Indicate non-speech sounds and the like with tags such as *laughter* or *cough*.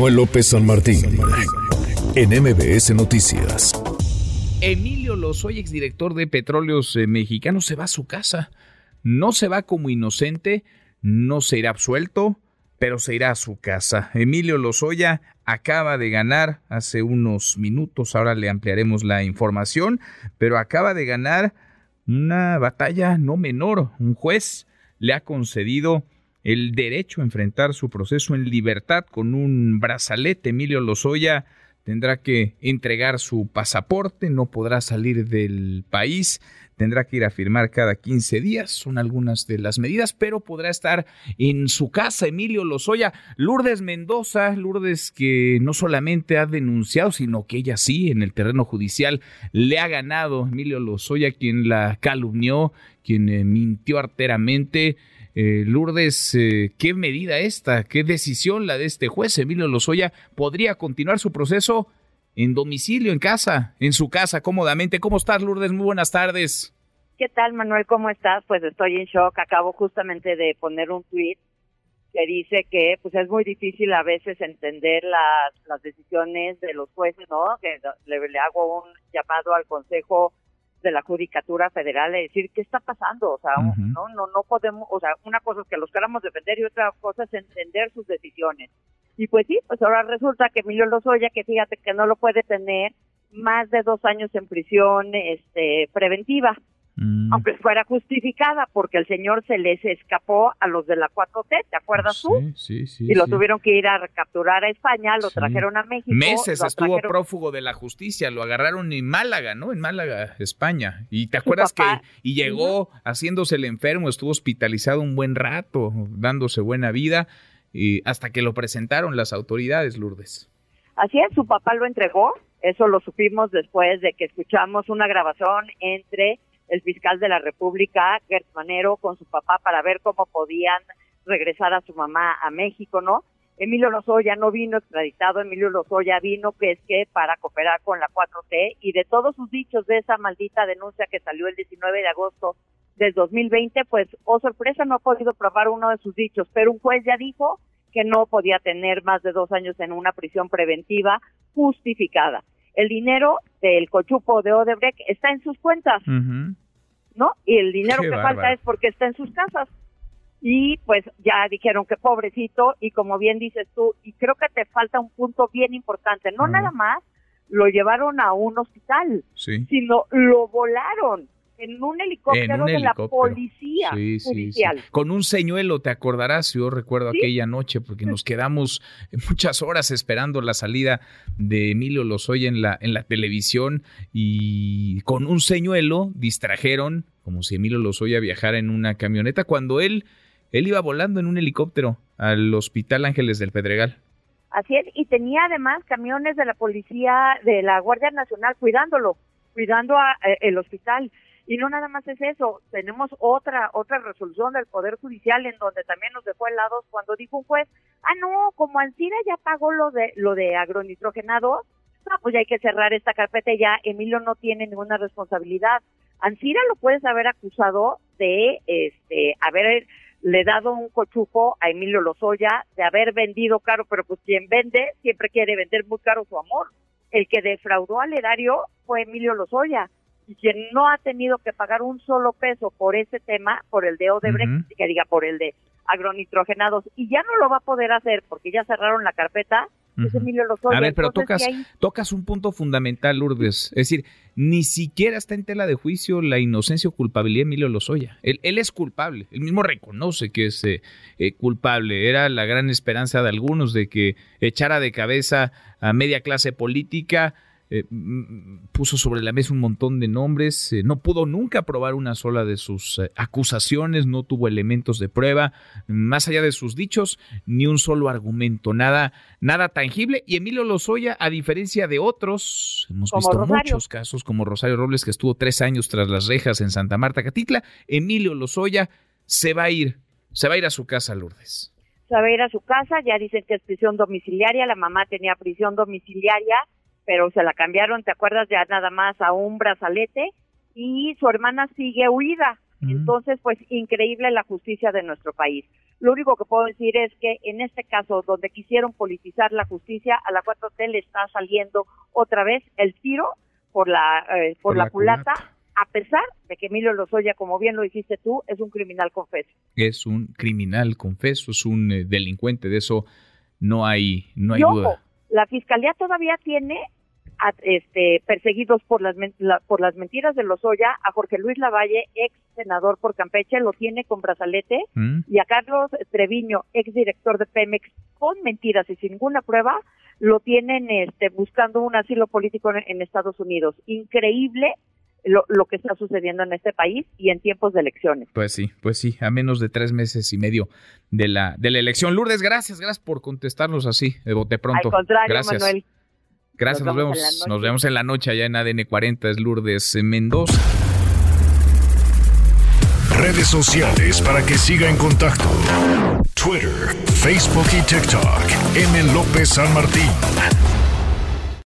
Manuel López San Martín, en MBS Noticias. Emilio Lozoya, exdirector de Petróleos eh, Mexicanos, se va a su casa. No se va como inocente, no se irá absuelto, pero se irá a su casa. Emilio Lozoya acaba de ganar hace unos minutos, ahora le ampliaremos la información, pero acaba de ganar una batalla no menor. Un juez le ha concedido el derecho a enfrentar su proceso en libertad con un brazalete. Emilio Lozoya tendrá que entregar su pasaporte, no podrá salir del país, tendrá que ir a firmar cada 15 días, son algunas de las medidas, pero podrá estar en su casa Emilio Lozoya. Lourdes Mendoza, Lourdes que no solamente ha denunciado, sino que ella sí en el terreno judicial le ha ganado Emilio Lozoya, quien la calumnió, quien eh, mintió arteramente. Eh, Lourdes, eh, ¿qué medida esta? ¿Qué decisión la de este juez Emilio Lozoya? ¿Podría continuar su proceso en domicilio, en casa, en su casa, cómodamente? ¿Cómo estás, Lourdes? Muy buenas tardes. ¿Qué tal, Manuel? ¿Cómo estás? Pues estoy en shock. Acabo justamente de poner un tweet que dice que pues es muy difícil a veces entender las, decisiones de los jueces, ¿no? Que le hago un llamado al Consejo de la Judicatura Federal es decir qué está pasando, o sea, no, no, no podemos, o sea, una cosa es que los queramos defender y otra cosa es entender sus decisiones. Y pues sí, pues ahora resulta que Emilio Lozoya, que fíjate que no lo puede tener más de dos años en prisión este, preventiva. Mm. Aunque fuera justificada, porque el señor se les escapó a los de la 4T, ¿te acuerdas tú? Sí, sí, Y lo tuvieron que ir a capturar a España, lo trajeron a México. Meses estuvo prófugo de la justicia, lo agarraron en Málaga, ¿no? En Málaga, España. Y te acuerdas que y llegó haciéndose el enfermo, estuvo hospitalizado un buen rato, dándose buena vida, y hasta que lo presentaron las autoridades, Lourdes. Así es, su papá lo entregó, eso lo supimos después de que escuchamos una grabación entre el fiscal de la República, Gert Manero, con su papá para ver cómo podían regresar a su mamá a México, ¿no? Emilio Lozoya no vino extraditado, Emilio Lozoya vino que es que para cooperar con la 4T y de todos sus dichos de esa maldita denuncia que salió el 19 de agosto del 2020, pues, oh sorpresa, no ha podido probar uno de sus dichos, pero un juez ya dijo que no podía tener más de dos años en una prisión preventiva justificada el dinero del cochupo de Odebrecht está en sus cuentas, ¿no? Y el dinero que falta es porque está en sus casas. Y pues ya dijeron que pobrecito, y como bien dices tú, y creo que te falta un punto bien importante, no nada más lo llevaron a un hospital, sino lo volaron en un helicóptero de la policía judicial. Con un señuelo, te acordarás, yo recuerdo aquella noche, porque nos quedamos *laughs* muchas horas esperando la salida de Emilio Lozoya en la, en la televisión y con un señuelo distrajeron, como si Emilio Lozoya viajara en una camioneta, cuando él, él iba volando en un helicóptero al Hospital Ángeles del Pedregal. Así es, y tenía además camiones de la policía, de la Guardia Nacional cuidándolo, cuidando a, eh, el hospital. Y no nada más es eso, tenemos otra otra resolución del Poder Judicial en donde también nos dejó helados cuando dijo un juez, ah no, como Ancira ya pagó lo de lo de agronitrogenado, no, pues ya hay que cerrar esta carpeta y ya Emilio no tiene ninguna responsabilidad. Ancira lo puedes haber acusado de este haber le dado un cochupo a Emilio Lozoya, de haber vendido caro, pero pues quien vende siempre quiere vender muy caro su amor. El que defraudó al erario fue Emilio Lozoya y quien no ha tenido que pagar un solo peso por ese tema, por el de Odebrecht, que diga por el de agronitrogenados, y ya no lo va a poder hacer porque ya cerraron la carpeta, es Emilio Lozoya. A ver, pero tocas, tocas un punto fundamental, Lourdes. Es decir, ni siquiera está en tela de juicio la inocencia o culpabilidad de Emilio Lozoya. Él, él es culpable, él mismo reconoce que es eh, eh, culpable. Era la gran esperanza de algunos de que echara de cabeza a media clase política eh, puso sobre la mesa un montón de nombres, eh, no pudo nunca probar una sola de sus eh, acusaciones, no tuvo elementos de prueba, más allá de sus dichos, ni un solo argumento, nada, nada tangible. Y Emilio Lozoya, a diferencia de otros, hemos visto muchos casos, como Rosario Robles, que estuvo tres años tras las rejas en Santa Marta, Catitla, Emilio Lozoya se va a ir, se va a ir a su casa, Lourdes. Se va a ir a su casa, ya dicen que es prisión domiciliaria, la mamá tenía prisión domiciliaria pero se la cambiaron, ¿te acuerdas? Ya nada más a un brazalete y su hermana sigue huida. Entonces, pues increíble la justicia de nuestro país. Lo único que puedo decir es que en este caso, donde quisieron politizar la justicia, a la 4T le está saliendo otra vez el tiro por la, eh, por, la, culata, a pesar de que Emilio Lozoya, como bien lo dijiste tú, es un criminal confeso. Es un criminal confeso, es un eh, delincuente, de eso no hay, no hay duda. La fiscalía todavía tiene este, perseguidos por las, por las mentiras de Lozoya, a Jorge Luis Lavalle, ex senador por Campeche, lo tiene con brazalete, mm. y a Carlos Treviño, ex director de Pemex, con mentiras y sin ninguna prueba, lo tienen este, buscando un asilo político en, Estados Unidos. Increíble lo, lo, que está sucediendo en este país y en tiempos de elecciones. Pues sí, pues sí, a menos de tres meses y medio de la, de la elección. Lourdes, gracias, gracias por contestarnos así de bote pronto. Al contrario, gracias. Manuel. Gracias, nos, vemos. Nos vemos en la noche allá en ADN 40, es Lourdes Mendoza. Redes sociales para que siga en contacto: Twitter, Facebook y TikTok. M. López San Martín.